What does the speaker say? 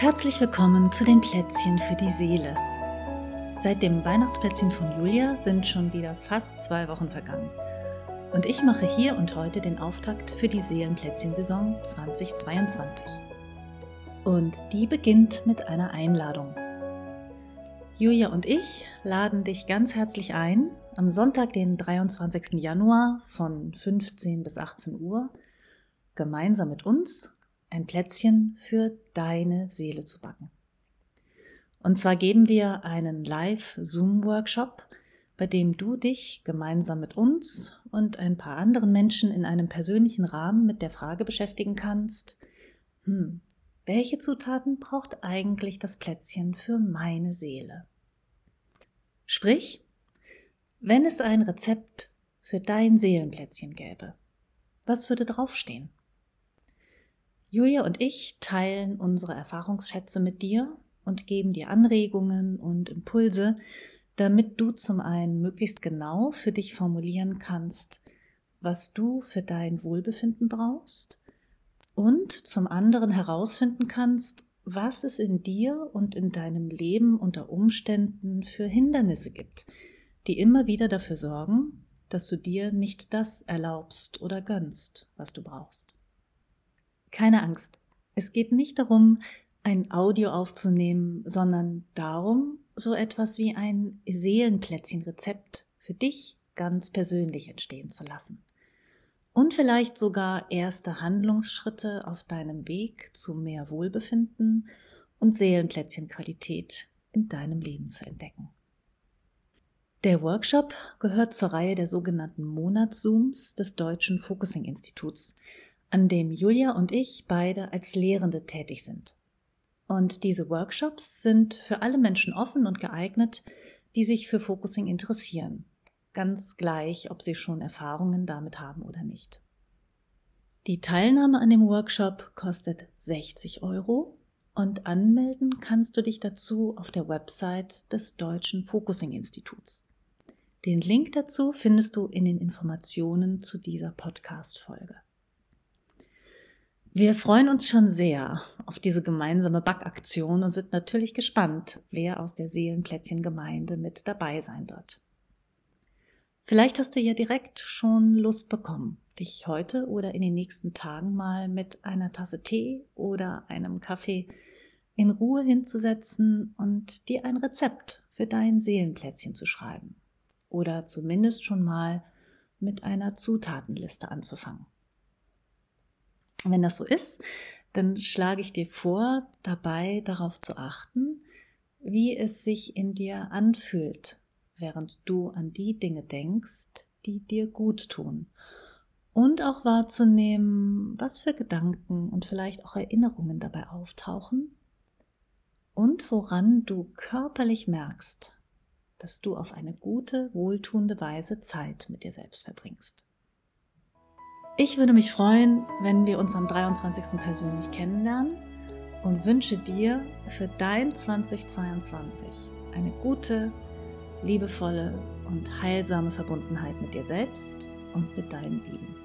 Herzlich willkommen zu den Plätzchen für die Seele. Seit dem Weihnachtsplätzchen von Julia sind schon wieder fast zwei Wochen vergangen. Und ich mache hier und heute den Auftakt für die Seelenplätzchen-Saison 2022. Und die beginnt mit einer Einladung. Julia und ich laden dich ganz herzlich ein, am Sonntag, den 23. Januar von 15 bis 18 Uhr, gemeinsam mit uns ein Plätzchen für deine Seele zu backen. Und zwar geben wir einen Live-Zoom-Workshop, bei dem du dich gemeinsam mit uns und ein paar anderen Menschen in einem persönlichen Rahmen mit der Frage beschäftigen kannst, hm, welche Zutaten braucht eigentlich das Plätzchen für meine Seele? Sprich, wenn es ein Rezept für dein Seelenplätzchen gäbe, was würde draufstehen? Julia und ich teilen unsere Erfahrungsschätze mit dir und geben dir Anregungen und Impulse, damit du zum einen möglichst genau für dich formulieren kannst, was du für dein Wohlbefinden brauchst und zum anderen herausfinden kannst, was es in dir und in deinem Leben unter Umständen für Hindernisse gibt, die immer wieder dafür sorgen, dass du dir nicht das erlaubst oder gönnst, was du brauchst. Keine Angst. Es geht nicht darum, ein Audio aufzunehmen, sondern darum, so etwas wie ein Seelenplätzchen-Rezept für dich ganz persönlich entstehen zu lassen. Und vielleicht sogar erste Handlungsschritte auf deinem Weg zu mehr Wohlbefinden und Seelenplätzchenqualität in deinem Leben zu entdecken. Der Workshop gehört zur Reihe der sogenannten Monatszooms des Deutschen Focusing Instituts, an dem Julia und ich beide als Lehrende tätig sind. Und diese Workshops sind für alle Menschen offen und geeignet, die sich für Focusing interessieren, ganz gleich, ob sie schon Erfahrungen damit haben oder nicht. Die Teilnahme an dem Workshop kostet 60 Euro und anmelden kannst du dich dazu auf der Website des Deutschen Focusing Instituts. Den Link dazu findest du in den Informationen zu dieser Podcast-Folge. Wir freuen uns schon sehr auf diese gemeinsame Backaktion und sind natürlich gespannt, wer aus der Seelenplätzchen-Gemeinde mit dabei sein wird. Vielleicht hast du ja direkt schon Lust bekommen, dich heute oder in den nächsten Tagen mal mit einer Tasse Tee oder einem Kaffee in Ruhe hinzusetzen und dir ein Rezept für dein Seelenplätzchen zu schreiben. Oder zumindest schon mal mit einer Zutatenliste anzufangen. Wenn das so ist, dann schlage ich dir vor, dabei darauf zu achten, wie es sich in dir anfühlt, während du an die Dinge denkst, die dir gut tun. Und auch wahrzunehmen, was für Gedanken und vielleicht auch Erinnerungen dabei auftauchen und woran du körperlich merkst, dass du auf eine gute, wohltuende Weise Zeit mit dir selbst verbringst. Ich würde mich freuen, wenn wir uns am 23. persönlich kennenlernen und wünsche dir für dein 2022 eine gute, liebevolle und heilsame Verbundenheit mit dir selbst und mit deinen Lieben.